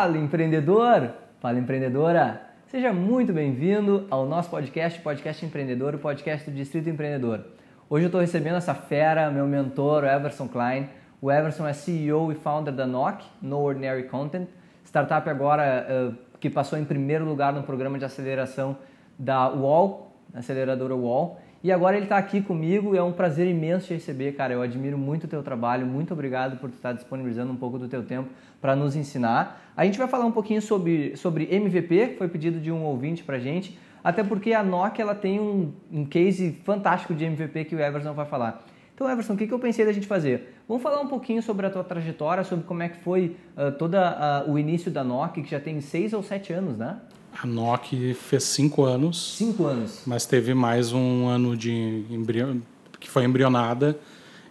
Fala empreendedor, fala empreendedora. Seja muito bem-vindo ao nosso podcast, Podcast Empreendedor, o podcast do Distrito Empreendedor. Hoje eu estou recebendo essa fera, meu mentor, o Everson Klein. O Everson é CEO e founder da NOC, No Ordinary Content, startup agora uh, que passou em primeiro lugar no programa de aceleração da UOL, aceleradora UOL. E agora ele está aqui comigo e é um prazer imenso te receber, cara. Eu admiro muito o teu trabalho, muito obrigado por estar disponibilizando um pouco do teu tempo para nos ensinar. A gente vai falar um pouquinho sobre, sobre MVP, que foi pedido de um ouvinte para gente, até porque a Nokia ela tem um, um case fantástico de MVP que o Everson vai falar. Então, Everson, o que, que eu pensei da gente fazer? Vamos falar um pouquinho sobre a tua trajetória, sobre como é que foi uh, todo uh, o início da Nokia, que já tem seis ou sete anos, né? A NOC fez cinco anos. Cinco anos. Mas teve mais um ano de embrião, que foi embrionada.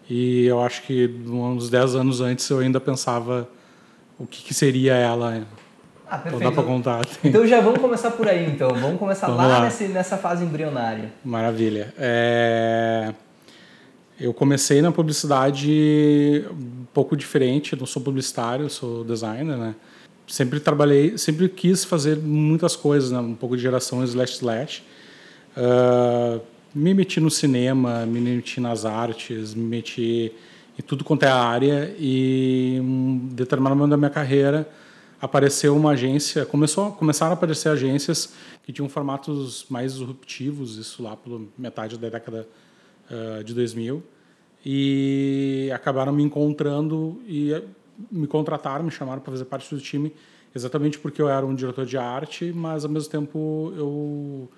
E eu acho que uns dez anos antes eu ainda pensava o que, que seria ela. Ah, perfeito. Não dá para contar. Então já vamos começar por aí, então. Vamos começar vamos lá, lá. Nessa, nessa fase embrionária. Maravilha. É... Eu comecei na publicidade um pouco diferente. Eu não sou publicitário, sou designer, né? Sempre trabalhei, sempre quis fazer muitas coisas, né? um pouco de geração slash slash. Uh, me meti no cinema, me meti nas artes, me meti em tudo quanto é área e um determinado momento da minha carreira apareceu uma agência, começou, começaram a aparecer agências que tinham formatos mais disruptivos, isso lá pela metade da década uh, de 2000 e acabaram me encontrando e me contrataram, me chamaram para fazer parte do time, exatamente porque eu era um diretor de arte, mas ao mesmo tempo eu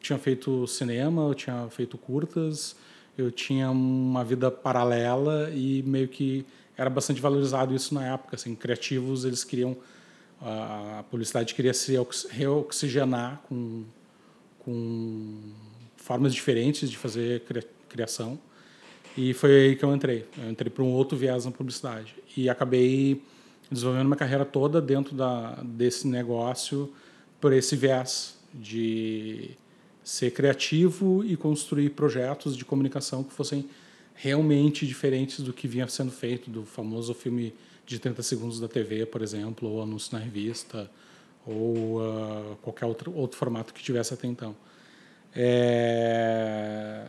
tinha feito cinema, eu tinha feito curtas, eu tinha uma vida paralela e meio que era bastante valorizado isso na época, assim, criativos, eles queriam a publicidade queria se reoxigenar com com formas diferentes de fazer criação e foi aí que eu entrei. Eu entrei para um outro viés na publicidade. E acabei desenvolvendo minha carreira toda dentro da, desse negócio por esse viés de ser criativo e construir projetos de comunicação que fossem realmente diferentes do que vinha sendo feito, do famoso filme de 30 segundos da TV, por exemplo, ou anúncio na revista, ou uh, qualquer outro, outro formato que tivesse até então. É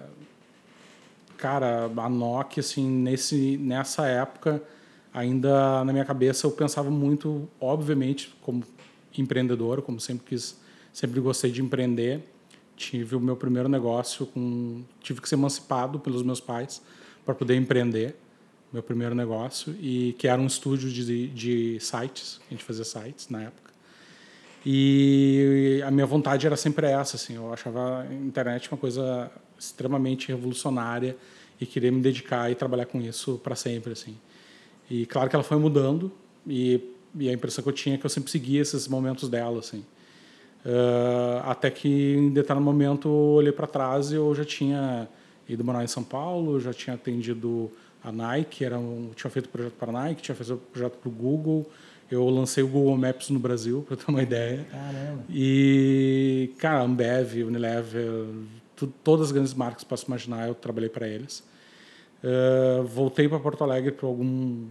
cara, a Nokia, assim, nesse, nessa época, ainda na minha cabeça eu pensava muito, obviamente, como empreendedor, como sempre quis, sempre gostei de empreender. Tive o meu primeiro negócio com, tive que ser emancipado pelos meus pais para poder empreender meu primeiro negócio e que era um estúdio de, de sites, a gente fazia sites na época. E a minha vontade era sempre essa, assim, eu achava a internet uma coisa extremamente revolucionária e queria me dedicar e trabalhar com isso para sempre assim e claro que ela foi mudando e, e, a impressão que eu tinha é que eu sempre seguia esses momentos dela assim uh, até que em determinado momento eu olhei para trás e eu já tinha ido morar em São Paulo já tinha atendido a Nike era um, tinha feito projeto para a Nike tinha feito projeto para o Google eu lancei o Google Maps no Brasil, para ter uma ideia. Caramba. E, cara, Ambev, Unilever, todas as grandes marcas que posso imaginar, eu trabalhei para eles. Uh, voltei para Porto Alegre para algum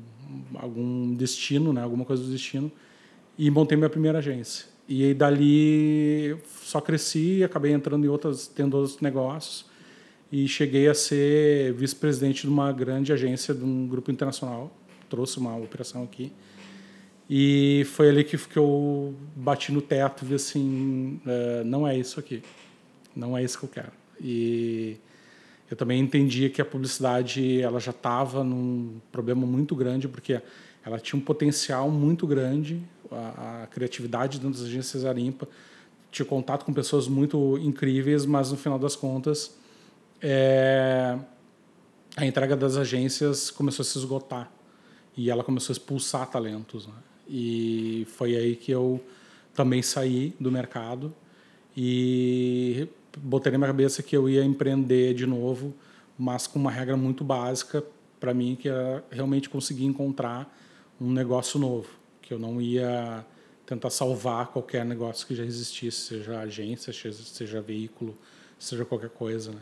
algum destino, né, alguma coisa do destino, e montei minha primeira agência. E aí dali só cresci, acabei entrando em outras, tendo outros negócios e cheguei a ser vice-presidente de uma grande agência de um grupo internacional. Trouxe uma operação aqui. E foi ali que, que eu bati no teto e vi assim, uh, não é isso aqui. Não é isso que eu quero. E eu também entendia que a publicidade ela já estava num problema muito grande porque ela tinha um potencial muito grande, a, a criatividade dentro das agências era ímpar, tinha contato com pessoas muito incríveis, mas no final das contas é, a entrega das agências começou a se esgotar e ela começou a expulsar talentos. Né? E foi aí que eu também saí do mercado e botei na minha cabeça que eu ia empreender de novo, mas com uma regra muito básica para mim, que era realmente conseguir encontrar um negócio novo, que eu não ia tentar salvar qualquer negócio que já existisse, seja agência, seja veículo, seja qualquer coisa, né?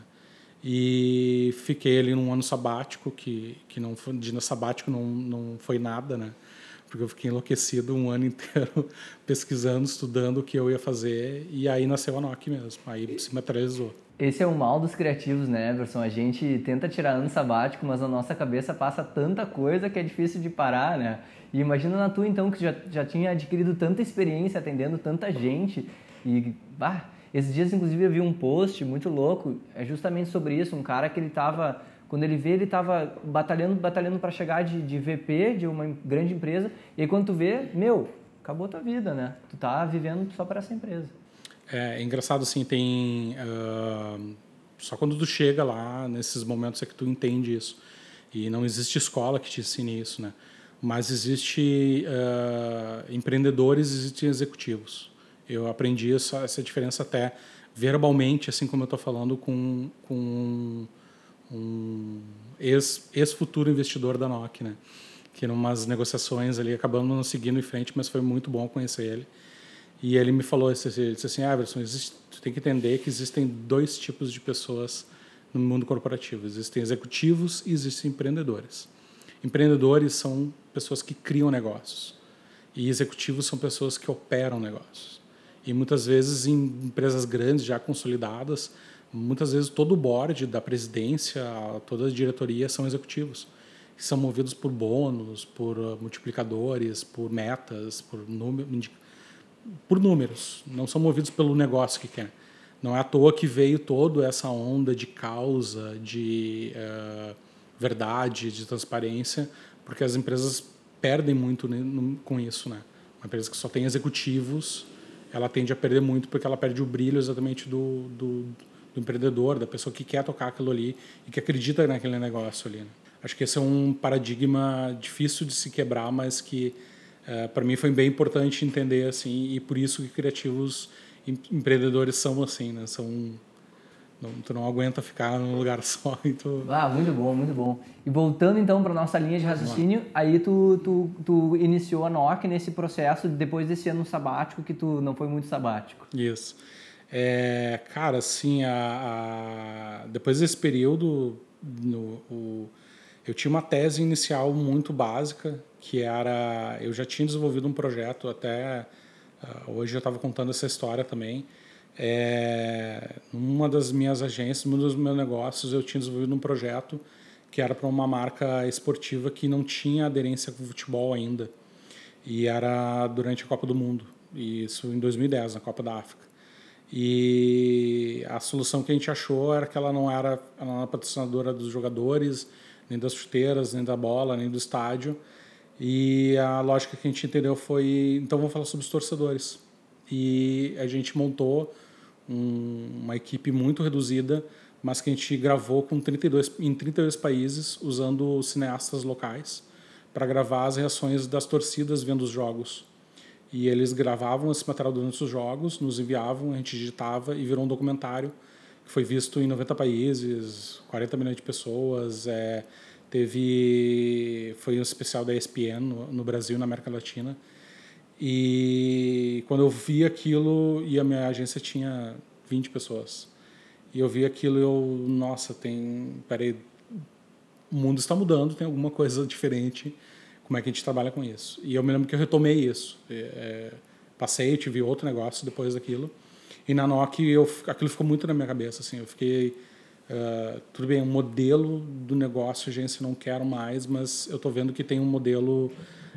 E fiquei ali num ano sabático, que, que não foi, de sabático não, não foi nada, né? Porque eu fiquei enlouquecido um ano inteiro pesquisando, estudando o que eu ia fazer e aí nasceu a NOC mesmo, aí se materializou. Esse é o mal dos criativos, né, Everson? A gente tenta tirar ano sabático, mas na nossa cabeça passa tanta coisa que é difícil de parar, né? E imagina na tua, então, que já, já tinha adquirido tanta experiência atendendo tanta gente e, bah, esses dias, inclusive, eu vi um post muito louco, é justamente sobre isso, um cara que ele estava quando ele vê, ele estava batalhando, batalhando para chegar de, de VP de uma grande empresa. E aí, quando tu vê, meu, acabou tua vida, né? Tu tá vivendo só para essa empresa. É, é, engraçado, assim, tem... Uh, só quando tu chega lá, nesses momentos é que tu entende isso. E não existe escola que te ensine isso, né? Mas existe uh, empreendedores, existem executivos. Eu aprendi essa, essa diferença até verbalmente, assim como eu estou falando com, com um ex-futuro ex investidor da NOC, né? Que em umas negociações ali acabamos não seguindo em frente, mas foi muito bom conhecer ele. E ele me falou, ele disse assim, Everson, existe, tu tem que entender que existem dois tipos de pessoas no mundo corporativo. Existem executivos e existem empreendedores. Empreendedores são pessoas que criam negócios e executivos são pessoas que operam negócios. E muitas vezes em empresas grandes já consolidadas, muitas vezes todo o board da presidência, toda a diretoria são executivos, que são movidos por bônus, por uh, multiplicadores, por metas, por, número, por números, não são movidos pelo negócio que quer. Não é à toa que veio toda essa onda de causa, de uh, verdade, de transparência, porque as empresas perdem muito com isso, né? Uma empresa que só tem executivos, ela tende a perder muito porque ela perde o brilho exatamente do, do do empreendedor, da pessoa que quer tocar aquilo ali e que acredita naquele negócio ali. Né? Acho que esse é um paradigma difícil de se quebrar, mas que uh, para mim foi bem importante entender assim e por isso que criativos empreendedores são assim, né? São não, tu não aguenta ficar num lugar só. Então... Ah, muito bom, muito bom. E voltando então para nossa linha de raciocínio, aí tu, tu, tu iniciou a NOC nesse processo depois desse ano sabático que tu não foi muito sabático. Isso. É, cara, assim, a, a, depois desse período, no, o, eu tinha uma tese inicial muito básica, que era, eu já tinha desenvolvido um projeto até, uh, hoje eu estava contando essa história também, é, das minhas agências, num dos meus negócios, eu tinha desenvolvido um projeto que era para uma marca esportiva que não tinha aderência com o futebol ainda, e era durante a Copa do Mundo, isso em 2010, na Copa da África. E a solução que a gente achou era que ela não era, ela não era patrocinadora dos jogadores, nem das chuteiras, nem da bola, nem do estádio. E a lógica que a gente entendeu foi, então vamos falar sobre os torcedores. E a gente montou um, uma equipe muito reduzida, mas que a gente gravou com 32, em 32 países, usando cineastas locais, para gravar as reações das torcidas vendo os jogos. E eles gravavam esse material durante os jogos, nos enviavam, a gente digitava e virou um documentário que foi visto em 90 países, 40 milhões de pessoas. É, teve foi um especial da ESPN no, no Brasil, na América Latina. E quando eu vi aquilo, e a minha agência tinha 20 pessoas. E eu vi aquilo e eu, nossa, tem, peraí, o mundo está mudando, tem alguma coisa diferente como é que a gente trabalha com isso. E eu me lembro que eu retomei isso. É, é passei, tive outro negócio depois daquilo. E na NOC eu, aquilo ficou muito na minha cabeça. Assim, eu fiquei. Uh, tudo bem, o modelo do negócio, agência, não quero mais, mas eu estou vendo que tem um modelo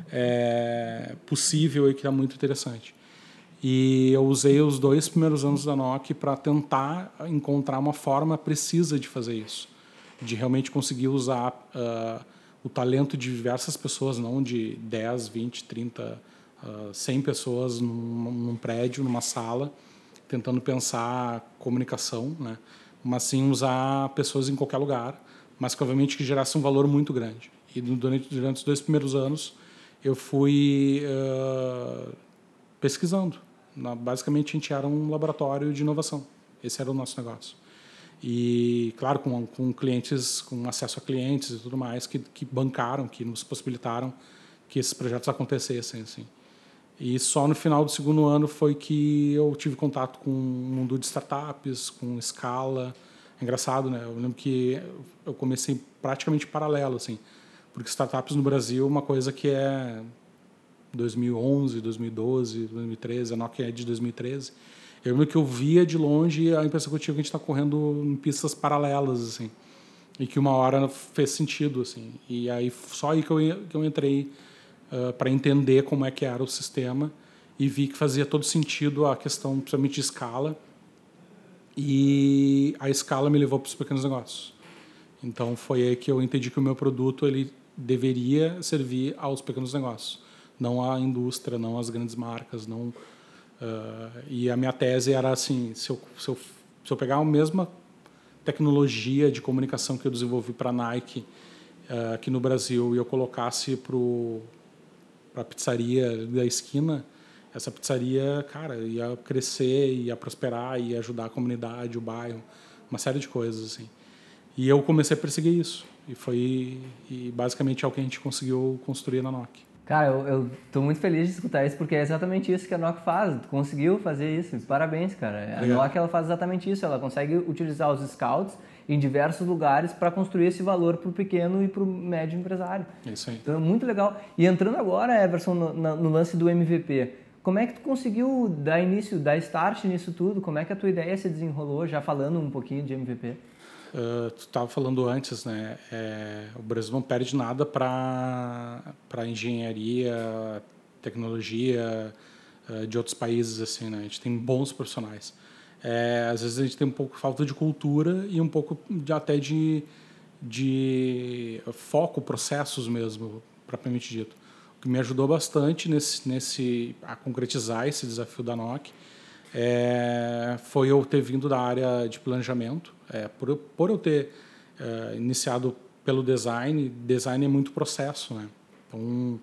é, possível e que é muito interessante. E eu usei os dois primeiros anos da NOC para tentar encontrar uma forma precisa de fazer isso, de realmente conseguir usar. Uh, o talento de diversas pessoas, não de 10, 20, 30, uh, 100 pessoas num, num, prédio, numa sala, tentando pensar comunicação, né? mas sim usar pessoas em qualquer lugar, mas que obviamente que gerasse um valor muito grande. E durante, durante os dois primeiros anos eu fui uh, pesquisando. basicamente a gente era um laboratório de inovação. Esse era o nosso negócio e claro com, com clientes com acesso a clientes e tudo mais que, que bancaram que nos possibilitaram que esses projetos acontecessem assim. E só no final do segundo ano foi que eu tive contato com o mundo de startups com escala. É engraçado né? Eu lembro que eu comecei praticamente paralelo assim porque startups no Brasil é uma coisa que é 2011, 2012, 2013, a Nokia é de 2013. Eu lembro que eu via de longe a impressão que eu tinha que a gente está correndo em pistas paralelas, assim. E que uma hora fez sentido, assim. E aí só aí que eu, que eu entrei uh, para entender como é que era o sistema e vi que fazia todo sentido a questão, principalmente de escala. E a escala me levou para os pequenos negócios. Então foi aí que eu entendi que o meu produto ele deveria servir aos pequenos negócios, não à indústria, não às grandes marcas, não Uh, e a minha tese era assim: se eu, se eu, se eu pegar a mesma tecnologia de comunicação que eu desenvolvi para a Nike uh, aqui no Brasil e eu colocasse para a pizzaria da esquina, essa pizzaria, cara, ia crescer, ia prosperar, ia ajudar a comunidade, o bairro, uma série de coisas assim. E eu comecei a perseguir isso. E foi e basicamente é o que a gente conseguiu construir na Nokia. Cara, eu, estou muito feliz de escutar isso, porque é exatamente isso que a Nokia faz. Tu conseguiu fazer isso. Parabéns, cara. A Nokia ela faz exatamente isso. Ela consegue utilizar os scouts em diversos lugares para construir esse valor para o pequeno e para o médio empresário. É isso aí. Então, é muito legal. E entrando agora, Everson, no, no lance do MVP, como é que tu conseguiu dar início, dar start nisso tudo? Como é que a tua ideia se desenrolou, já falando um pouquinho de MVP? Uh, tu estava falando antes, né? É, o Brasil não perde nada para para engenharia, tecnologia uh, de outros países assim, né? A gente tem bons profissionais. É, às vezes a gente tem um pouco falta de cultura e um pouco de, até de de foco, processos mesmo, propriamente dito. O que me ajudou bastante nesse nesse a concretizar esse desafio da NOC é, foi eu ter vindo da área de planejamento. É, por, por eu ter é, iniciado pelo design, design é muito processo, né? Então,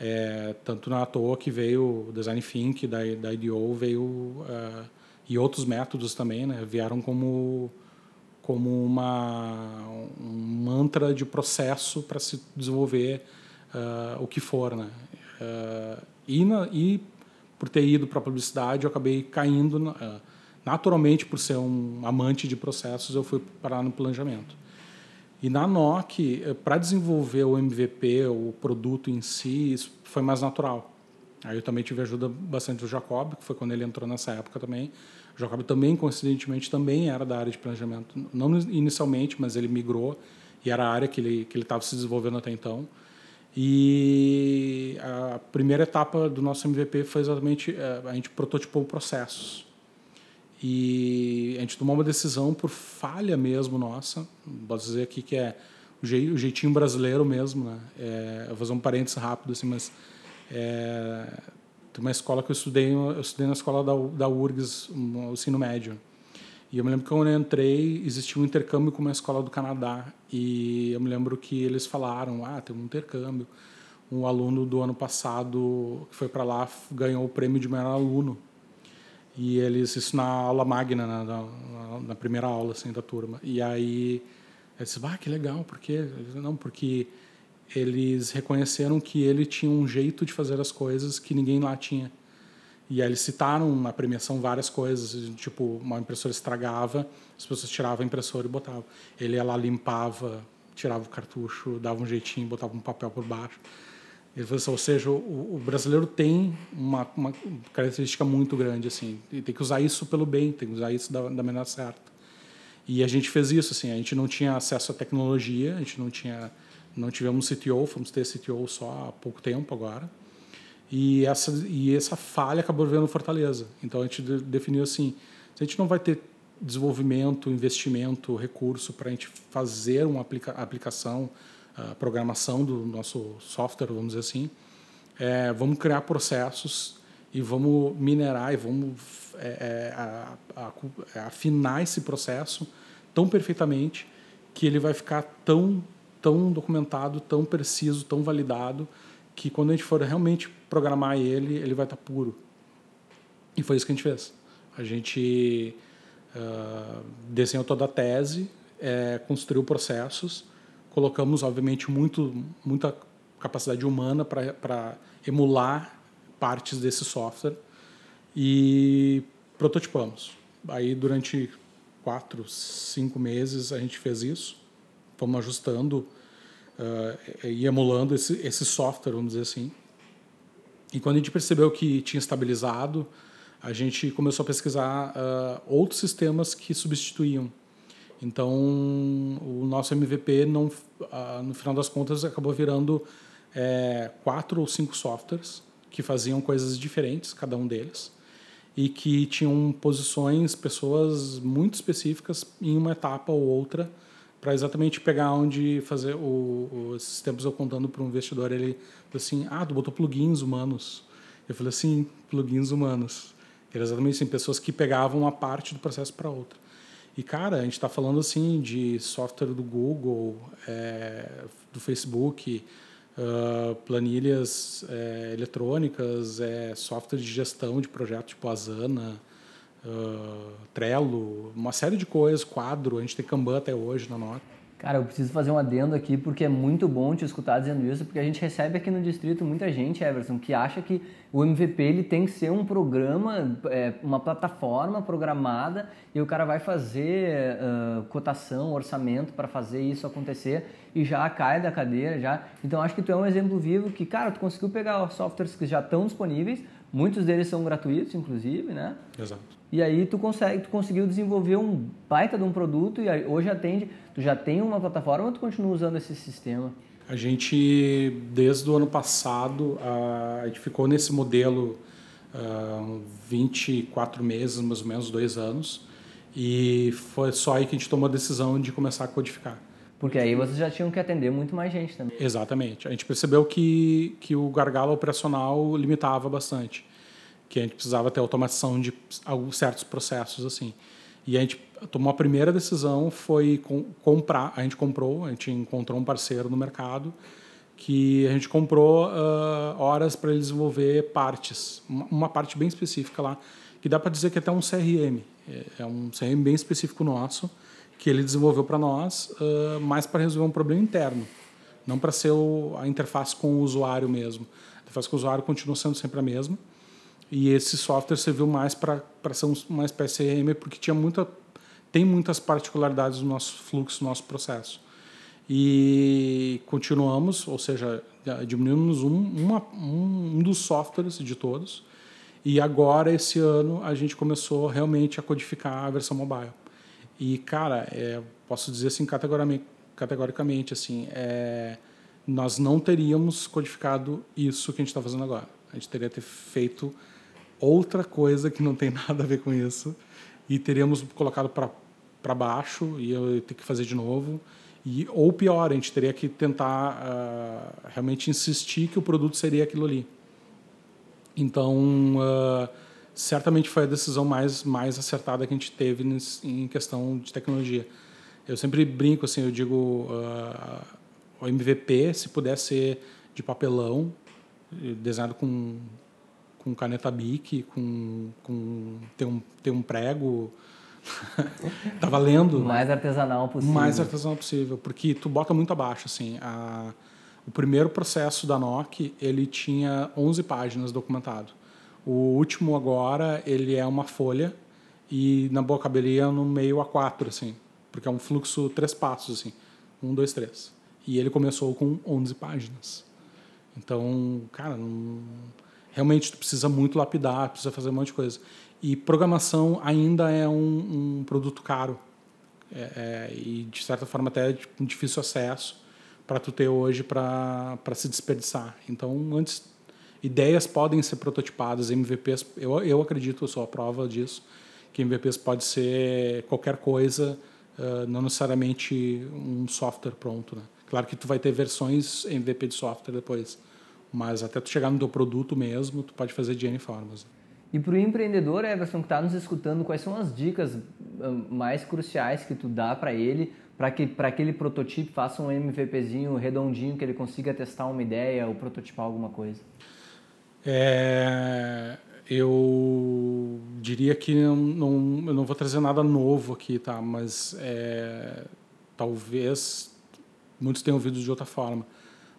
é, tanto na toa que veio o Design Think da, da IDEO, veio uh, e outros métodos também, né? Vieram como como uma um mantra de processo para se desenvolver uh, o que for, né? Uh, e, na, e por ter ido para a publicidade, eu acabei caindo. Na, naturalmente, por ser um amante de processos, eu fui parar no planejamento. E na NOC, eh, para desenvolver o MVP, o produto em si, isso foi mais natural. Aí eu também tive ajuda bastante do Jacob, que foi quando ele entrou nessa época também. O Jacob também, coincidentemente, também era da área de planejamento. Não inicialmente, mas ele migrou e era a área que ele que estava se desenvolvendo até então. E a primeira etapa do nosso MVP foi exatamente é, a gente prototipou processos. E a gente tomou uma decisão por falha mesmo nossa, posso dizer aqui que é o jeitinho brasileiro mesmo, né? É, vou fazer um parênteses rápido assim, mas é, tem uma escola que eu estudei, eu estudei na escola da, da URGS, no ensino médio. E eu me lembro que quando eu entrei, existia um intercâmbio com uma escola do Canadá. E eu me lembro que eles falaram: ah, tem um intercâmbio. Um aluno do ano passado que foi para lá ganhou o prêmio de melhor aluno. E eles, isso na aula magna, na, na, na primeira aula assim, da turma. E aí, eu disse: ah, que legal, por quê? Não, porque eles reconheceram que ele tinha um jeito de fazer as coisas que ninguém lá tinha. E aí eles citaram na premiação várias coisas, tipo, uma impressora estragava, as pessoas tiravam a impressora e botavam. Ele ia lá, limpava, tirava o cartucho, dava um jeitinho, botava um papel por baixo. Ele falou assim, ou seja, o, o brasileiro tem uma, uma, característica muito grande, assim, e tem que usar isso pelo bem, tem que usar isso da, da maneira certa. E a gente fez isso, assim, a gente não tinha acesso à tecnologia, a gente não tinha, não tivemos CTO, fomos ter CTO só há pouco tempo agora. E essa, e essa falha acabou vendo Fortaleza. Então a gente definiu assim: a gente não vai ter desenvolvimento, investimento, recurso para a gente fazer uma aplica aplicação, a programação do nosso software, vamos dizer assim, é, vamos criar processos e vamos minerar e vamos é, é, a, a, é, afinar esse processo tão perfeitamente que ele vai ficar tão, tão documentado, tão preciso, tão validado que quando a gente for realmente programar ele, ele vai estar puro. E foi isso que a gente fez. A gente uh, desenhou toda a tese, é, construiu processos, colocamos, obviamente, muito, muita capacidade humana para emular partes desse software e prototipamos. Aí, durante quatro, cinco meses, a gente fez isso, fomos ajustando uh, e emulando esse, esse software, vamos dizer assim. E quando a gente percebeu que tinha estabilizado, a gente começou a pesquisar uh, outros sistemas que substituíam. Então, o nosso MVP, não, uh, no final das contas, acabou virando é, quatro ou cinco softwares que faziam coisas diferentes, cada um deles, e que tinham posições, pessoas muito específicas em uma etapa ou outra, para exatamente pegar onde fazer o, o esses tempos eu contando para um investidor ele falou assim ah tu botou plugins humanos. Eu falei assim plugins humanos. Era exatamente assim pessoas que pegavam uma parte do processo para outra e cara a gente está falando assim de software do Google é, do Facebook uh, planilhas é, eletrônicas é, software de gestão de projetos tipo Asana uh, Trello, uma série de coisas, quadro, a gente tem Kanban até hoje na nota. Cara, eu preciso fazer um adendo aqui porque é muito bom te escutar dizendo isso, porque a gente recebe aqui no distrito muita gente, Everson, que acha que o MVP ele tem que ser um programa, é, uma plataforma programada e o cara vai fazer uh, cotação, orçamento para fazer isso acontecer e já cai da cadeira já. Então acho que tu é um exemplo vivo que, cara, tu conseguiu pegar softwares que já estão disponíveis, muitos deles são gratuitos, inclusive, né? Exato e aí tu consegue, tu conseguiu desenvolver um baita de um produto e hoje atende, tu já tem uma plataforma ou tu continua usando esse sistema? A gente, desde o ano passado, a gente ficou nesse modelo uh, 24 meses, mais ou menos dois anos, e foi só aí que a gente tomou a decisão de começar a codificar. Porque aí vocês já tinham que atender muito mais gente também. Exatamente. A gente percebeu que, que o gargalo operacional limitava bastante que a gente precisava ter automação de alguns certos processos assim. E a gente tomou a primeira decisão foi com, comprar, a gente comprou, a gente encontrou um parceiro no mercado que a gente comprou uh, horas para ele desenvolver partes, uma, uma, parte bem específica lá, que dá para dizer que é até um CRM, é, é um CRM bem específico nosso que ele desenvolveu para nós, uh, mais para resolver um problema interno, não para ser o, a interface com o usuário mesmo. A interface com o usuário continua sendo sempre a mesma, e esse software serviu mais para ser um, uma espécie CRM porque tinha muita, tem muitas particularidades do nosso fluxo, do nosso processo. E continuamos, ou seja, diminuímos um, uma, um, um dos softwares de todos. E agora, esse ano, a gente começou realmente a codificar a versão mobile. E, cara, é, posso dizer assim categoricamente, categoricamente assim, é, nós não teríamos codificado isso que a gente está fazendo agora. A gente teria ter feito outra coisa que não tem nada a ver com isso. E teríamos colocado para baixo e eu ter que fazer de novo. E ou pior a gente teria que tentar uh, realmente insistir que o produto seria aquilo ali. Então uh, certamente foi a decisão mais mais acertada que a gente teve em questão de tecnologia. Eu sempre brinco assim eu digo uh, o MVP se puder ser de papelão desenhado com com caneta Bic, com, com tem, um, tem um prego. tá valendo. O mais artesanal possível. O mais artesanal possível, porque tu bota muito abaixo, assim. A, o primeiro processo da NOC, ele tinha 11 páginas documentado. O último agora, ele é uma folha e na boa caberia no meio a quatro, assim. Porque é um fluxo três passos, assim. Um, dois, três. E ele começou com 11 páginas. Então, cara, não realmente tu precisa muito lapidar, precisa fazer um monte de coisa. E programação ainda é um, um produto caro é, é, e de certa forma até de um difícil acesso para tu ter hoje para se desperdiçar. Então, antes ideias podem ser prototipadas, MVPs, eu, eu acredito, eu sou a prova disso, que MVPs pode ser qualquer coisa, uh, não necessariamente um software pronto. Né? Claro que tu vai ter versões MVP de software depois, mas até tu chegar no teu produto mesmo, tu pode fazer de N formas. E para o empreendedor, Everson, que está nos escutando, quais são as dicas mais cruciais que tu dá para ele, para que para aquele prototipo faça um MVPzinho redondinho, que ele consiga testar uma ideia ou prototipar alguma coisa? É, eu diria que não, não, eu não vou trazer nada novo aqui, tá? Mas é, talvez muitos tenham ouvido de outra forma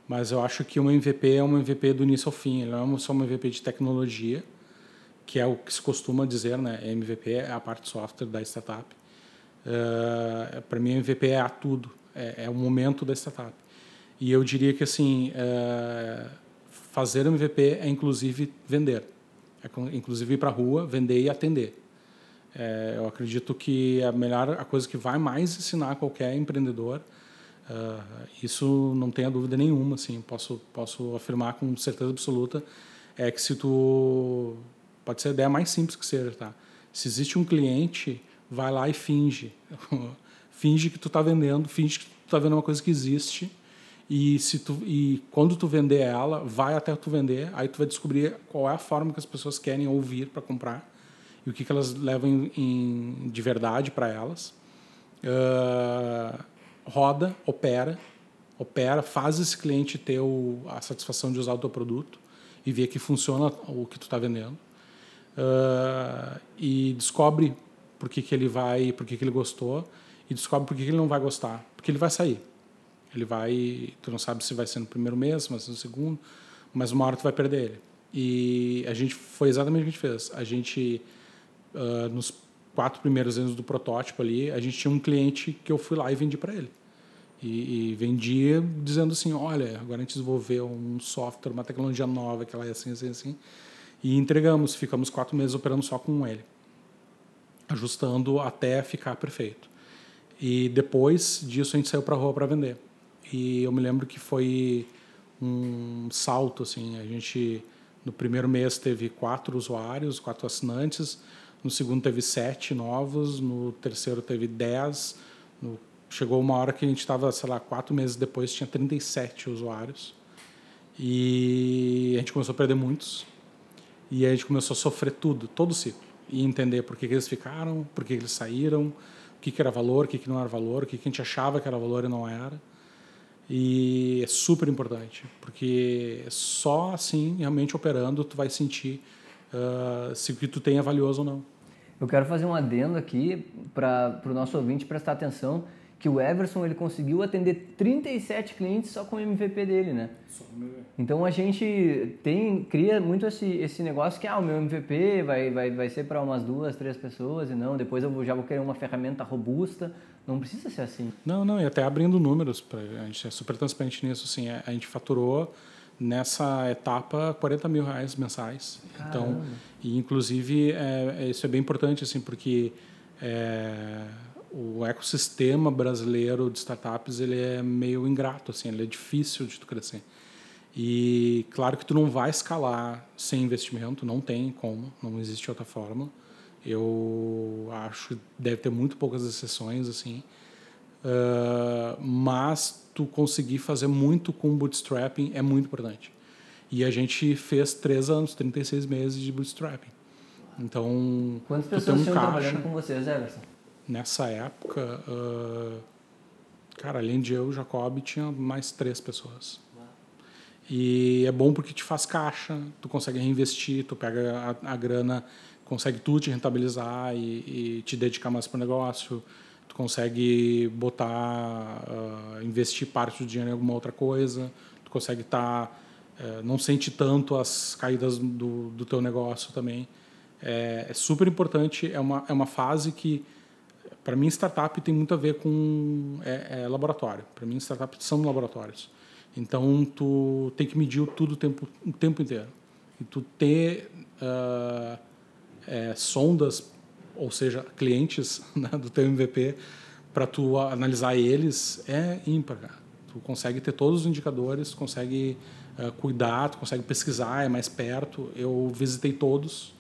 mas eu acho que um MVP é um MVP do início ao fim, ele não é só um MVP de tecnologia, que é o que se costuma dizer, né? MVP é a parte software da startup. Uh, Para mim, MVP é a tudo, é, é, o momento da startup. E eu diria que assim, uh, fazer MVP é inclusive vender. É inclusive ir para a rua, vender e atender. É, eu acredito que a melhor a coisa que vai mais ensinar qualquer empreendedor uh, isso não tenha dúvida nenhuma assim posso posso afirmar com certeza absoluta é que se tu pode ser a ideia mais simples que seja tá se existe um cliente vai lá e finge finge que tu está vendendo finge que tu está vendo uma coisa que existe e se tu e quando tu vender ela vai até tu vender aí tu vai descobrir qual é a forma que as pessoas querem ouvir para comprar e o que, que elas levam em, em de verdade para elas. Uh, roda, opera, opera, faz esse cliente ter o, a satisfação de usar o teu produto e ver que funciona o que tu está vendendo. Uh, e descobre por que, que ele vai, por que, que ele gostou e descobre por que, que ele não vai gostar, porque ele vai sair. Ele vai, tu não sabe se vai ser no primeiro mês, mas no segundo, mas uma hora tu vai perder ele. E a gente foi exatamente o que a gente fez. A gente uh, nos quatro primeiros anos do protótipo ali, a gente tinha um cliente que eu fui lá e vendi para ele. E, e, vendia dizendo assim, olha, agora a gente desenvolveu um software, uma tecnologia nova que ela é assim, assim, assim. E entregamos, ficamos quatro meses operando só com ele, ajustando até ficar perfeito. E depois disso a gente saiu para rua para vender. E eu me lembro que foi um salto, assim, a gente no primeiro mês teve quatro usuários, quatro assinantes, no segundo teve sete novos, no terceiro teve dez, no, chegou uma hora que a gente estava, sei lá, quatro meses depois tinha 37 usuários e a gente começou a perder muitos e a gente começou a sofrer tudo, todo o ciclo e entender por que, que eles ficaram, por que, que eles saíram, o que, que era valor, o que, que não era valor, o que, que a gente achava que era valor e não era. E é super importante, porque só assim, realmente operando, tu vai sentir uh, se o que tu tem é valioso ou não. Eu quero fazer um adendo aqui para o nosso ouvinte prestar atenção que o Everson ele conseguiu atender 37 clientes só com o MVP dele, né? Então a gente tem cria muito esse, esse negócio que ah, o meu MVP vai, vai, vai ser para umas duas, três pessoas e não, depois eu já vou querer uma ferramenta robusta. Não precisa ser assim. Não, não, e até abrindo números, pra, a gente é super transparente nisso, assim, a gente faturou nessa etapa 40 mil reais mensais. Caramba. Então, e inclusive é, é, isso é bem importante assim porque é, o ecossistema brasileiro de startups ele é meio ingrato assim, ele é difícil de tu crescer. E claro que tu não vai escalar sem investimento, não tem como, não existe outra forma. Eu acho que deve ter muito poucas exceções assim. Uh, mas tu conseguir fazer muito com bootstrapping é muito importante. E a gente fez três anos, 36 meses de bootstrapping. Então, quantas pessoas estão um trabalhando com vocês, Everson? Nessa época, uh, cara, além de eu, Jacob, tinha mais três pessoas. E é bom porque te faz caixa, tu consegue reinvestir, tu pega a, a grana, consegue tu te rentabilizar e, e te dedicar mais para o negócio tu consegue botar, uh, investir parte do dinheiro em alguma outra coisa, tu consegue estar, tá, uh, não sente tanto as caídas do, do teu negócio também. É, é, super importante, é uma, é uma fase que, para mim, startup tem muito a ver com é, é laboratório. Para mim, startup são laboratórios. Então, tu tem que medir tudo o tempo, o tempo inteiro. E tu ter uh, sondas ou seja, clientes né, do teu MVP, para tu analisar eles é ímpar. Cara. Tu consegue ter todos os indicadores, consegue uh, cuidar, tu consegue pesquisar, é mais perto. Eu visitei todos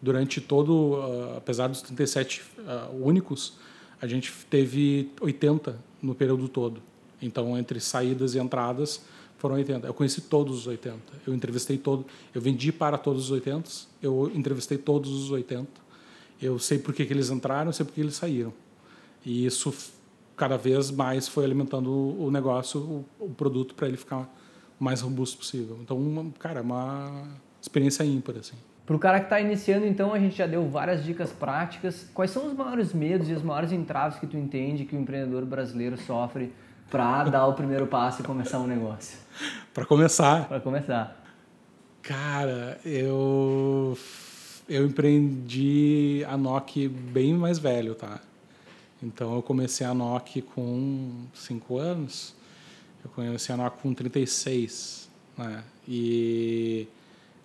durante todo, uh, apesar dos 37 uh, únicos, a gente teve 80 no período todo. Então, entre saídas e entradas, foram 80. Eu conheci todos os 80. Eu entrevistei todos. Eu vendi para todos os 80. Eu entrevistei todos os 80 eu sei por que, que eles entraram, eu sei por que eles saíram. E isso cada vez mais foi alimentando o negócio, o, o produto para ele ficar o mais robusto possível. Então, cara, é uma experiência ímpar assim. Para o cara que está iniciando, então, a gente já deu várias dicas práticas. Quais são os maiores medos e os maiores entraves que tu entende que o empreendedor brasileiro sofre para dar o primeiro passo e começar um negócio? para começar. Para começar. Cara, eu eu empreendi a NOC bem mais velho, tá? Então eu comecei a NOC com 5 anos, eu comecei a NOC com 36. Né? E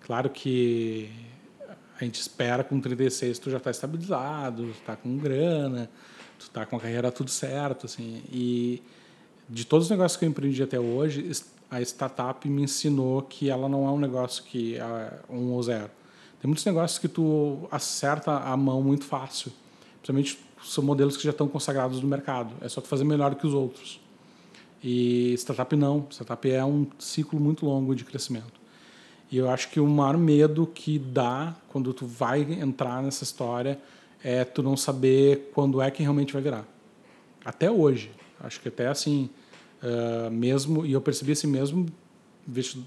claro que a gente espera com 36 tu já está estabilizado, está com grana, tu está com a carreira tudo certo, assim. E de todos os negócios que eu empreendi até hoje, a startup me ensinou que ela não é um negócio que é um ou zero. Tem muitos negócios que tu acerta a mão muito fácil, principalmente são modelos que já estão consagrados no mercado. É só tu fazer melhor que os outros. E startup não. Startup é um ciclo muito longo de crescimento. E eu acho que o maior medo que dá quando tu vai entrar nessa história é tu não saber quando é que realmente vai virar. Até hoje. Acho que até assim, uh, mesmo, e eu percebi assim mesmo,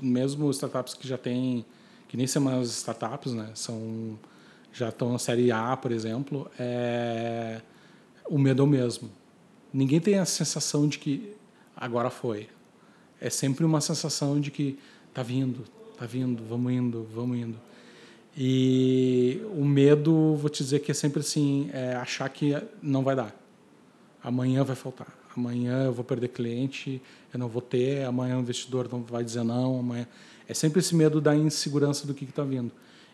mesmo startups que já têm, que nem são mais startups, né? São, já estão na série A, por exemplo, é, o medo é o mesmo. Ninguém tem a sensação de que agora foi. É sempre uma sensação de que tá vindo, tá vindo, vamos indo, vamos indo. E o medo, vou te dizer que é sempre assim, é achar que não vai dar. Amanhã vai faltar. Amanhã eu vou perder cliente, eu não vou ter, amanhã o investidor não vai dizer não, amanhã é sempre esse medo da insegurança do que está vindo.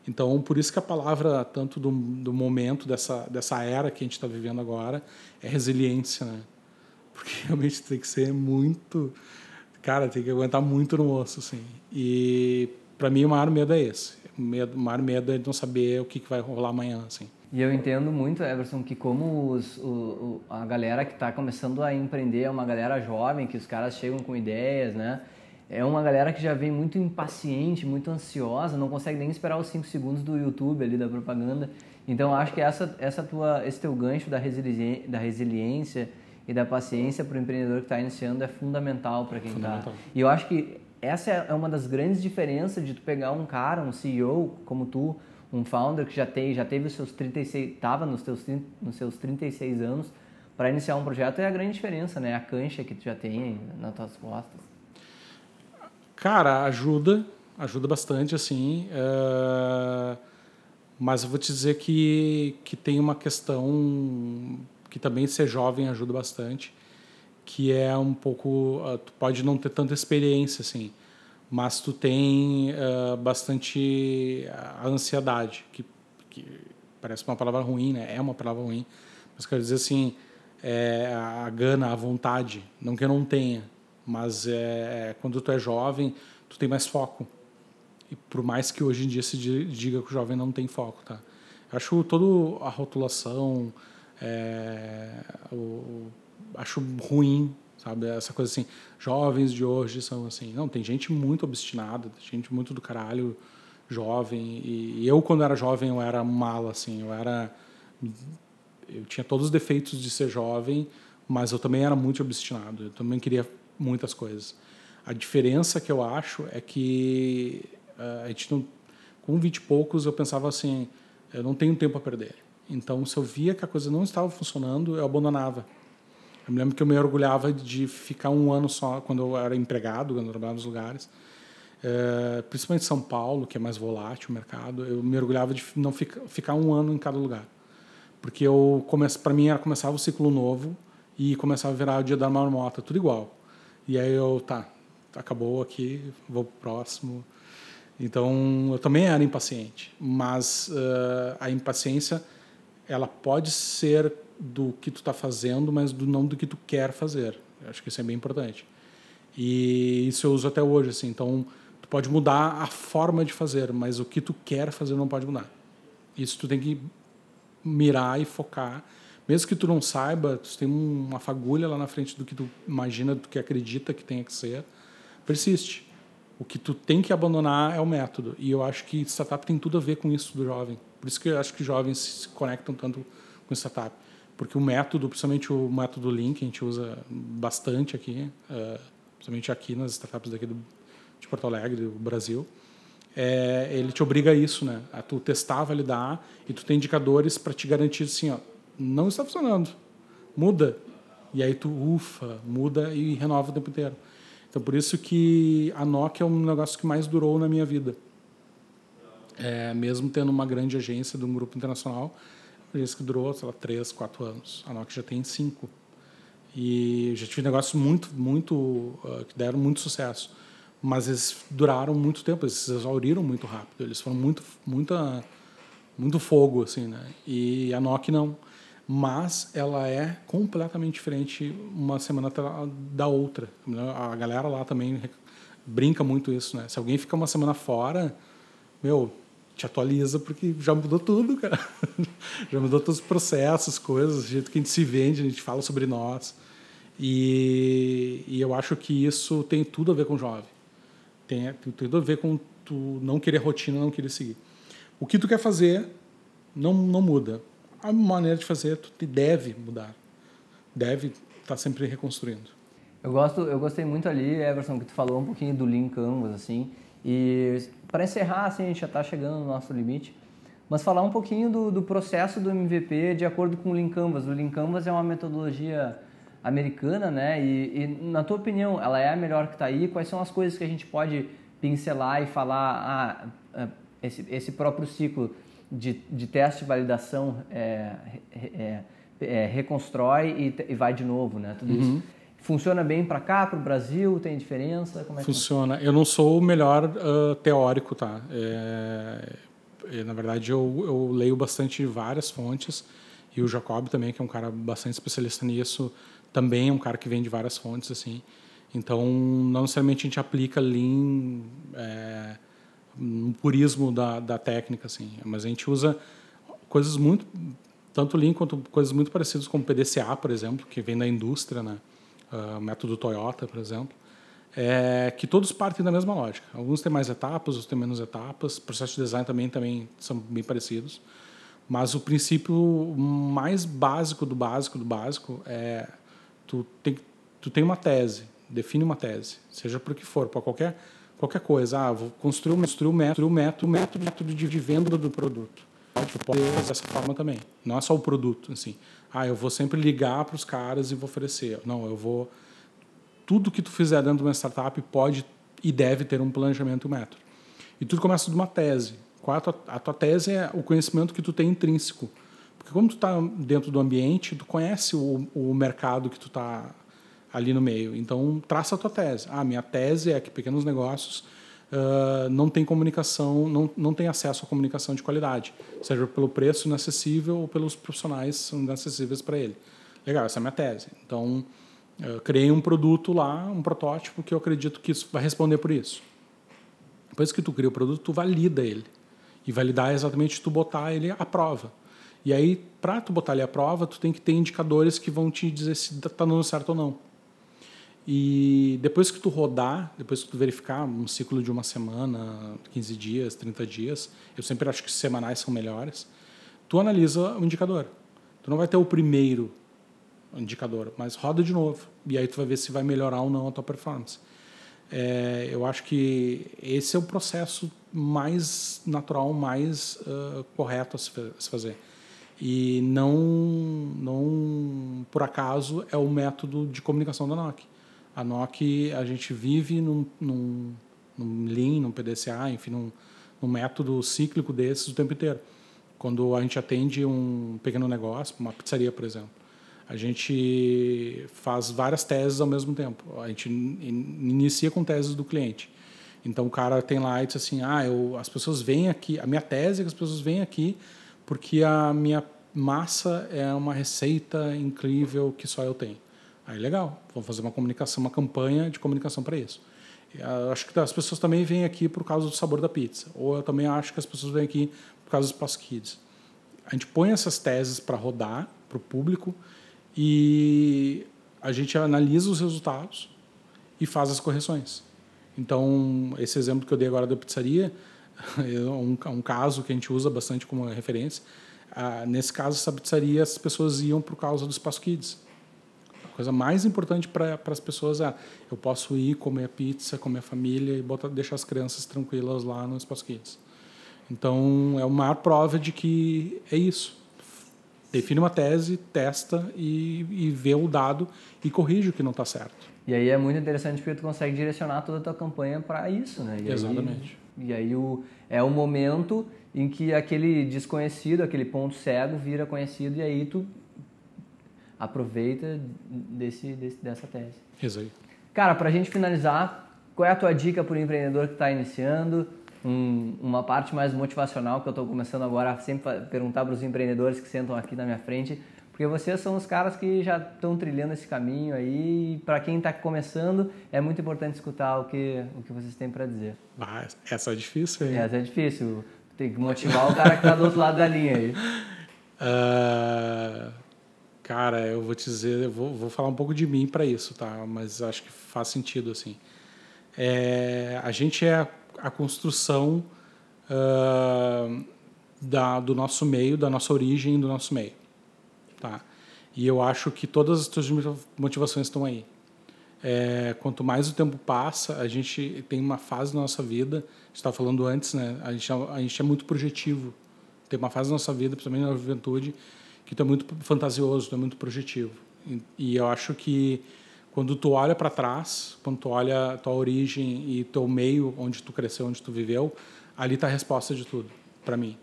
Então, por isso que a palavra, tanto do, do momento, dessa, dessa era que a gente está vivendo agora, é resiliência, né? Porque realmente tem que ser muito cara, tem que aguentar muito no osso, assim. E para mim o maior medo é esse. O, medo, o maior medo é de não saber o que, que vai rolar amanhã, assim. E eu entendo muito, Everson, que como os, o, o, a galera que está começando a empreender é uma galera jovem, que os caras chegam com ideias, né? É uma galera que já vem muito impaciente, muito ansiosa, não consegue nem esperar os 5 segundos do YouTube ali, da propaganda. Então, acho que essa, essa tua, esse teu gancho da, resili da resiliência e da paciência para o empreendedor que está iniciando é fundamental para quem está. E eu acho que essa é uma das grandes diferenças de tu pegar um cara, um CEO como tu, um founder que já tem, já teve os seus 36, estava nos teus nos seus 36 anos para iniciar um projeto é a grande diferença, né? A cancha que tu já tem nas tuas costas. Cara, ajuda, ajuda bastante assim. Uh, mas eu vou te dizer que que tem uma questão que também ser jovem ajuda bastante, que é um pouco, uh, tu pode não ter tanta experiência assim, mas tu tem uh, bastante a ansiedade, que, que, parece uma palavra ruim, né? É uma palavra ruim, mas quero dizer assim, é a gana, a vontade, não que eu não tenha, mas é, quando tu é jovem, tu tem mais foco. E por mais que hoje em dia se diga que o jovem não tem foco, tá? Eu acho toda a rotulação, é, o, acho ruim, sabe? Essa coisa assim, jovens de hoje são assim. Não, tem gente muito obstinada, gente muito do caralho, jovem. E, e eu, quando era jovem, eu era mala, assim. Eu era. Eu tinha todos os defeitos de ser jovem, mas eu também era muito obstinado. Eu também queria muitas coisas. A diferença que eu acho é que uh, a gente não, com 20 e poucos eu pensava assim, eu não tenho tempo a perder. Então, se eu via que a coisa não estava funcionando, eu abandonava. Eu me lembro que eu me orgulhava de ficar um ano só, quando eu era empregado, quando eu trabalhava nos lugares, é, principalmente São Paulo, que é mais volátil o mercado, eu me orgulhava de não ficar, ficar um ano em cada lugar. Porque eu para mim era começava o ciclo novo e começava a virar o dia da marmota, tudo igual. E aí eu, tá, acabou aqui, vou pro próximo. Então, eu também era impaciente, mas uh, a impaciência ela pode ser do que tu está fazendo, mas do, não do que tu quer fazer. Eu acho que isso é bem importante. E isso eu uso até hoje, assim. Então, tu pode mudar a forma de fazer, mas o que tu quer fazer não pode mudar. Isso tu tem que mirar e focar. Mesmo que tu não saiba, tu tem uma fagulha lá na frente do que tu imagina, do que acredita que tenha que ser, persiste. O que tu tem que abandonar é o método. E eu acho que startup tem tudo a ver com isso do jovem. Por isso que eu acho que jovens se conectam tanto com startup. Porque o método, principalmente o método Lean, que a gente usa bastante aqui, uh, principalmente aqui nas startups daqui de Porto Alegre, do Brasil, é, ele te obriga a isso, né? A tu testar, validar, e tu tem indicadores para te garantir assim, ó, não está funcionando, muda. E aí tu, ufa, muda e renova o tempo inteiro. Então, por isso que a Nokia é um negócio que mais durou na minha vida é, mesmo tendo uma grande agência de um grupo internacional, uma agência que durou, sei lá, três, quatro anos. A Nokia já tem cinco. E já tive negócios muito, muito, uh, que deram muito sucesso. mas eles duraram muito tempo, eles se exauriram muito rápido, eles foram muito, muita, muito fogo, assim, né? E a Nokia não. Mas ela é completamente diferente uma semana da outra. A galera lá também brinca muito isso, né? Se alguém fica uma semana fora, meu, te atualiza porque já mudou tudo, cara. já mudou todos os processos, coisas, o jeito que a gente se vende, a gente fala sobre nós. E, e eu acho que isso tem tudo a ver com jovem. Tem, tem tudo a ver com tu não querer rotina, não querer seguir. O que tu quer fazer não, não muda. A maneira de fazer tu deve mudar. Deve estar tá sempre reconstruindo. Eu gosto, eu gostei muito ali, Everson, que tu falou um pouquinho do Lean Canvas, assim. E para encerrar, assim, a gente já está chegando no nosso limite, mas falar um pouquinho do, do processo do MVP de acordo com o Lean Canvas. O Lean Canvas é uma metodologia americana, né? E, e, na tua opinião, ela é a melhor que está aí? Quais são as coisas que a gente pode pincelar e falar, ah, ah esse, esse próprio ciclo de, de teste e validação é, é, é, reconstrói e, e, vai de novo, né? Tudo uhum. isso. Funciona bem para cá, para o Brasil? Tem diferença? Como é funciona. Eu não sou o melhor uh, teórico, tá? É, na verdade, eu, eu leio bastante várias fontes e o Jacob também, que é um cara bastante especialista nisso, também é um cara que vem de várias fontes, assim. Então, não necessariamente a gente aplica Lean é, no purismo da, da técnica, assim. Mas a gente usa coisas muito... Tanto Lean quanto coisas muito parecidas como PDCA, por exemplo, que vem da indústria, né? Uh, método Toyota, por exemplo. É, que todos partem da mesma lógica. Alguns têm mais etapas, outros têm menos etapas. Processo de design também, também são bem parecidos. Mas o princípio mais básico do básico do básico é tu tem, tu tem uma tese, define uma tese, seja por que for, para qualquer, qualquer coisa. Ah, vou construir, construir um método, um método, um método, método de venda do produto. Pode, pode ser dessa forma também. Não é só o produto, assim. Ah, eu vou sempre ligar para os caras e vou oferecer. Não, eu vou... Tudo que tu fizer dentro de uma startup pode e deve ter um planejamento e um método. E tudo começa de uma tese. Qual é a, tua, a tua tese é o conhecimento que tu tem intrínseco porque como tu está dentro do ambiente, tu conhece o, o mercado que tu está ali no meio. Então, traça a tua tese. Ah, minha tese é que pequenos negócios uh, não têm comunicação, não, não têm acesso à comunicação de qualidade, seja pelo preço inacessível ou pelos profissionais inacessíveis para ele. Legal, essa é a minha tese. Então, eu criei um produto lá, um protótipo, que eu acredito que isso vai responder por isso. Depois que tu cria o produto, tu valida ele. E validar é exatamente tu botar ele à prova. E aí, para tu botar ali a prova, tu tem que ter indicadores que vão te dizer se está dando certo ou não. E depois que tu rodar, depois que tu verificar um ciclo de uma semana, 15 dias, 30 dias, eu sempre acho que semanais são melhores, tu analisa o indicador. Tu não vai ter o primeiro indicador, mas roda de novo. E aí tu vai ver se vai melhorar ou não a tua performance. É, eu acho que esse é o processo mais natural, mais uh, correto a se fazer. E não, não por acaso é o método de comunicação da NOC. A NOC, a gente vive num, num, num Lean, num PDCA, enfim, num, num método cíclico desses o tempo inteiro. Quando a gente atende um pequeno negócio, uma pizzaria, por exemplo, a gente faz várias teses ao mesmo tempo. A gente inicia com teses do cliente. Então o cara tem lá e diz assim: ah, eu, as pessoas vêm aqui, a minha tese é que as pessoas vêm aqui porque a minha massa é uma receita incrível que só eu tenho. Aí legal, vamos fazer uma comunicação, uma campanha de comunicação para isso. Eu acho que as pessoas também vêm aqui por causa do sabor da pizza, ou eu também acho que as pessoas vêm aqui por causa dos Pass Kids. A gente põe essas teses para rodar para o público e a gente analisa os resultados e faz as correções. Então, esse exemplo que eu dei agora da pizzaria, é um, um caso que a gente usa bastante como referência. Ah, nesse caso, essa pizzaria, as pessoas iam por causa do Espaço Kids. Coisa mais importante para as pessoas é eu posso ir comer pizza com minha família e botar, deixar as crianças tranquilas lá no Espaço Kids. Então, é a maior prova de que é isso. Define uma tese, testa e, e vê o dado e corrige o que não está certo. E aí é muito interessante porque tu consegue direcionar toda a tua campanha para isso, né? E Exatamente. Aí e aí o, é o momento em que aquele desconhecido, aquele ponto cego vira conhecido e aí tu aproveita desse, desse dessa tese. Isso aí. Cara, pra gente finalizar, qual é a tua dica para o empreendedor que está iniciando? Um, uma parte mais motivacional que eu estou começando agora a sempre perguntar para os empreendedores que sentam aqui na minha frente, porque vocês são os caras que já estão trilhando esse caminho aí. E para quem está começando, é muito importante escutar o que, o que vocês têm para dizer. Ah, essa é difícil, hein? Essa é difícil. Tem que motivar o cara que está do outro lado da linha aí. Uh, cara, eu vou te dizer, eu vou, vou falar um pouco de mim para isso, tá? Mas acho que faz sentido, assim. É, a gente é a, a construção uh, da, do nosso meio, da nossa origem, do nosso meio, tá? E eu acho que todas as tuas motivações estão aí. É, quanto mais o tempo passa, a gente tem uma fase da nossa vida, estava falando antes, né? A gente, é, a gente é muito projetivo. Tem uma fase da nossa vida, principalmente na juventude, que tu é muito fantasioso, tu é muito projetivo. E, e eu acho que quando tu olha para trás, quando tu olha a tua origem e teu meio, onde tu cresceu, onde tu viveu, ali está a resposta de tudo, para mim.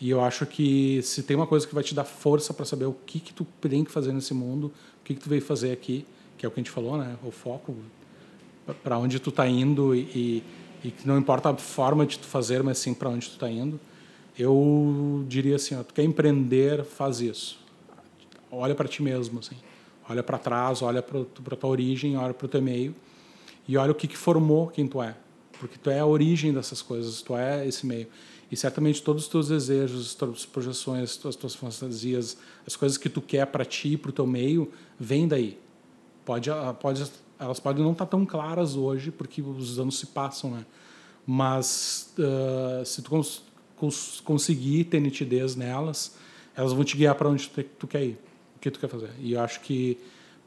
E eu acho que se tem uma coisa que vai te dar força para saber o que que tu tem que fazer nesse mundo, o que que tu veio fazer aqui, que é o que a gente falou, né? O foco, para onde tu está indo e, e que não importa a forma de tu fazer, mas sim para onde tu está indo. Eu diria assim, ó, tu quer empreender, faz isso. Olha para ti mesmo, assim. Olha para trás, olha para tua origem, olha para o teu meio e olha o que, que formou quem tu é. Porque tu é a origem dessas coisas, tu é esse meio. E certamente todos os teus desejos, as tuas projeções, as tuas fantasias, as coisas que tu quer para ti para o teu meio, vêm daí. Pode, ah, pode, elas podem não estar tá tão claras hoje, porque os anos se passam, né? Mas uh, se tu cons cons conseguir ter nitidez nelas, elas vão te guiar para onde tu, tu, quer ir, o que tu quer fazer. E eu acho que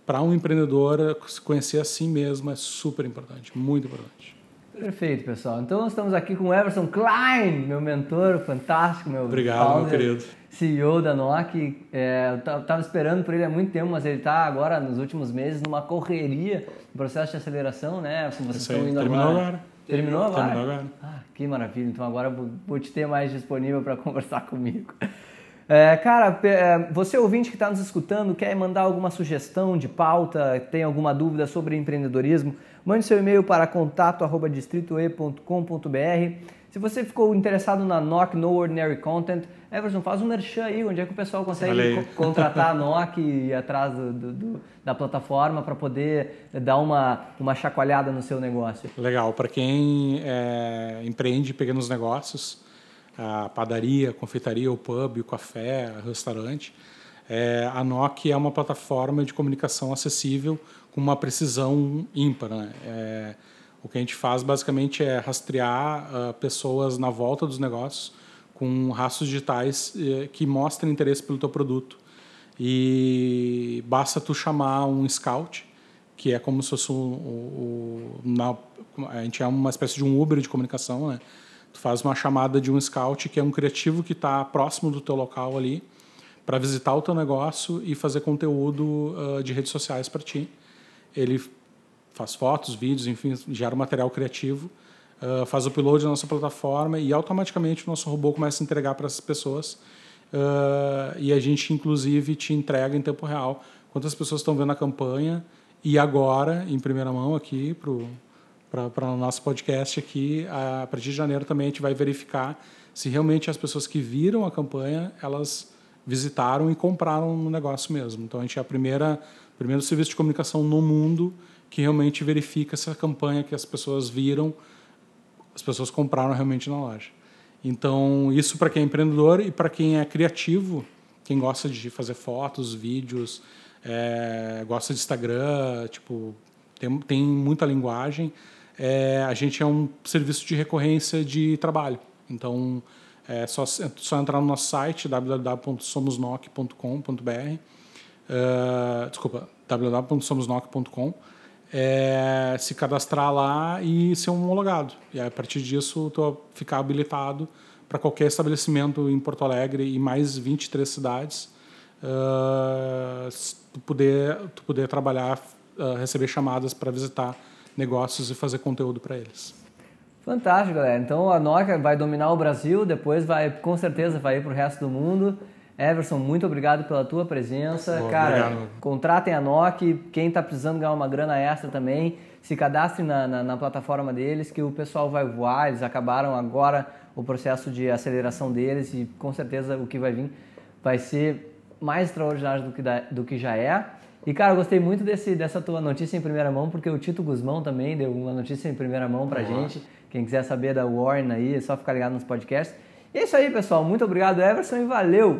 para um empreendedor se conhecer a si mesmo é super importante, muito importante. Perfeito, pessoal. Então estamos aqui com o Everson Klein, meu mentor fantástico, meu Obrigado, founder, meu querido. CEO da NOC. É, eu estava esperando por ele há muito tempo, mas ele está agora, nos últimos meses, numa correria, no processo de aceleração, né? Vocês Isso estão indo agora. agora. Terminou agora? Terminou agora. Ah, que maravilha. Então agora vou te ter mais disponível para conversar comigo. É, cara, é, você ouvinte que está nos escutando, quer mandar alguma sugestão de pauta, tem alguma dúvida sobre empreendedorismo, mande seu e-mail para contato.distritoe.com.br. Se você ficou interessado na NOC No Ordinary Content, Everson, faz um merchan aí, onde é que o pessoal consegue co contratar a NOC e ir atrás do, do, da plataforma para poder dar uma, uma chacoalhada no seu negócio. Legal, para quem é, empreende pequenos negócios, a padaria, a confeitaria, o pub, o café, o restaurante, é, a NOC é uma plataforma de comunicação acessível com uma precisão ímpar. Né? É, o que a gente faz basicamente é rastrear uh, pessoas na volta dos negócios com rastros digitais uh, que mostrem interesse pelo teu produto. E basta tu chamar um scout, que é como se fosse um, um, na, a gente é uma espécie de um Uber de comunicação, né? Tu faz uma chamada de um scout que é um criativo que está próximo do teu local ali para visitar o teu negócio e fazer conteúdo uh, de redes sociais para ti. Ele faz fotos, vídeos, enfim, gera material criativo, uh, faz o upload na nossa plataforma e automaticamente o nosso robô começa a entregar para essas pessoas. Uh, e a gente, inclusive, te entrega em tempo real quantas pessoas estão vendo a campanha. E agora, em primeira mão, aqui para o nosso podcast aqui, a partir de janeiro também a gente vai verificar se realmente as pessoas que viram a campanha, elas visitaram e compraram no negócio mesmo. Então a gente é a primeira primeiro serviço de comunicação no mundo que realmente verifica se a campanha que as pessoas viram, as pessoas compraram realmente na loja. Então, isso para quem é empreendedor e para quem é criativo, quem gosta de fazer fotos, vídeos, é, gosta de Instagram, tipo, tem, tem muita linguagem. É, a gente é um serviço de recorrência de trabalho. Então, é só, é só entrar no nosso site www.somosnoc.com.br uh, desculpa, www.somosnoc.com é, se cadastrar lá e ser homologado. E a partir disso, tu ficar habilitado para qualquer estabelecimento em Porto Alegre e mais 23 cidades, uh, tu, poder, tu poder trabalhar, uh, receber chamadas para visitar negócios e fazer conteúdo para eles. Fantástico, galera. Então a Nokia vai dominar o Brasil, depois vai, com certeza, vai ir para o resto do mundo. Everson, muito obrigado pela tua presença. Cara, obrigado. contratem a NOC, quem está precisando ganhar uma grana extra também, se cadastre na, na, na, plataforma deles que o pessoal vai voar, eles acabaram agora o processo de aceleração deles e com certeza o que vai vir vai ser mais extraordinário do que, da, do que já é. E, cara, eu gostei muito desse, dessa tua notícia em primeira mão, porque o Tito Guzmão também deu uma notícia em primeira mão pra uhum. gente. Quem quiser saber da Warren aí, é só ficar ligado nos podcasts. E é isso aí, pessoal. Muito obrigado, Everson, e valeu!